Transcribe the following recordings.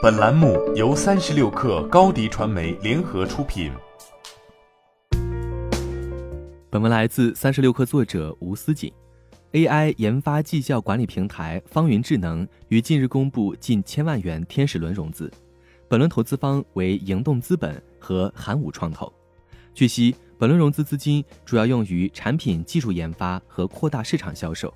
本栏目由三十六氪高低传媒联合出品。本文来自三十六氪作者吴思锦。AI 研发绩效管理平台方云智能于近日公布近千万元天使轮融资，本轮投资方为盈动资本和寒武创投。据悉，本轮融资资金主要用于产品技术研发和扩大市场销售。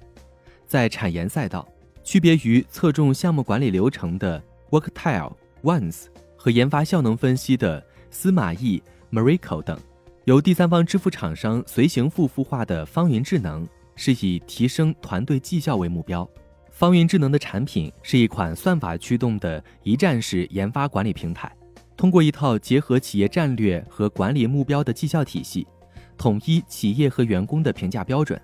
在产研赛道，区别于侧重项目管理流程的 Worktile、Ones 和研发效能分析的司马懿、Marico 等，由第三方支付厂商随行付孵化的方云智能是以提升团队绩效为目标。方云智能的产品是一款算法驱动的一站式研发管理平台，通过一套结合企业战略和管理目标的绩效体系，统一企业和员工的评价标准。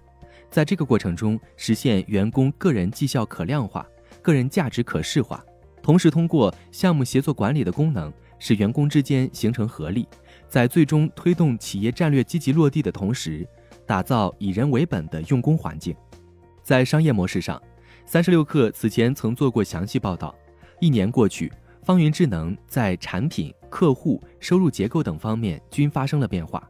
在这个过程中，实现员工个人绩效可量化、个人价值可视化，同时通过项目协作管理的功能，使员工之间形成合力，在最终推动企业战略积极落地的同时，打造以人为本的用工环境。在商业模式上，三十六氪此前曾做过详细报道。一年过去，方云智能在产品、客户、收入结构等方面均发生了变化。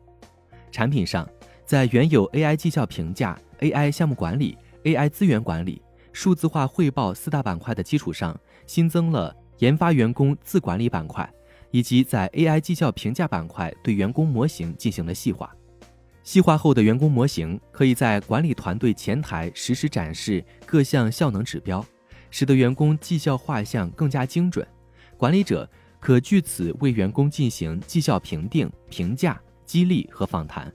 产品上，在原有 AI 绩效评价。AI 项目管理、AI 资源管理、数字化汇报四大板块的基础上，新增了研发员工自管理板块，以及在 AI 绩效评价板块对员工模型进行了细化。细化后的员工模型可以在管理团队前台实时展示各项效能指标，使得员工绩效画像更加精准。管理者可据此为员工进行绩效评定、评价、激励和访谈。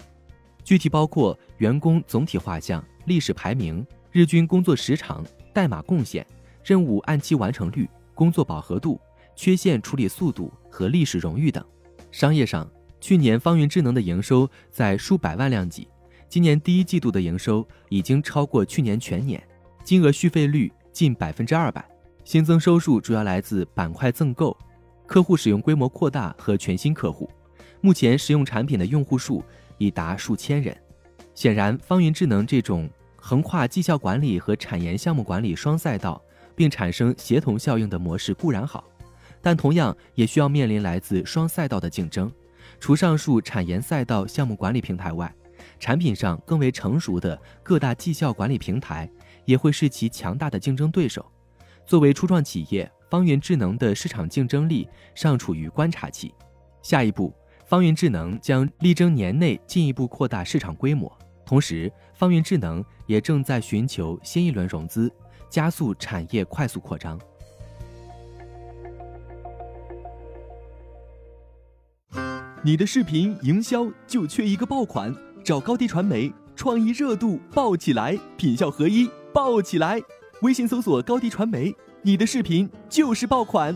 具体包括员工总体画像、历史排名、日均工作时长、代码贡献、任务按期完成率、工作饱和度、缺陷处理速度和历史荣誉等。商业上，去年方云智能的营收在数百万量级，今年第一季度的营收已经超过去年全年，金额续费率近百分之二百。新增收入主要来自板块赠购、客户使用规模扩大和全新客户。目前使用产品的用户数。已达数千人。显然，方云智能这种横跨绩效管理和产研项目管理双赛道，并产生协同效应的模式固然好，但同样也需要面临来自双赛道的竞争。除上述产研赛道项目管理平台外，产品上更为成熟的各大绩效管理平台也会是其强大的竞争对手。作为初创企业，方云智能的市场竞争力尚处于观察期。下一步。方云智能将力争年内进一步扩大市场规模，同时，方圆智能也正在寻求新一轮融资，加速产业快速扩张。你的视频营销就缺一个爆款，找高低传媒，创意热度爆起来，品效合一爆起来。微信搜索高低传媒，你的视频就是爆款。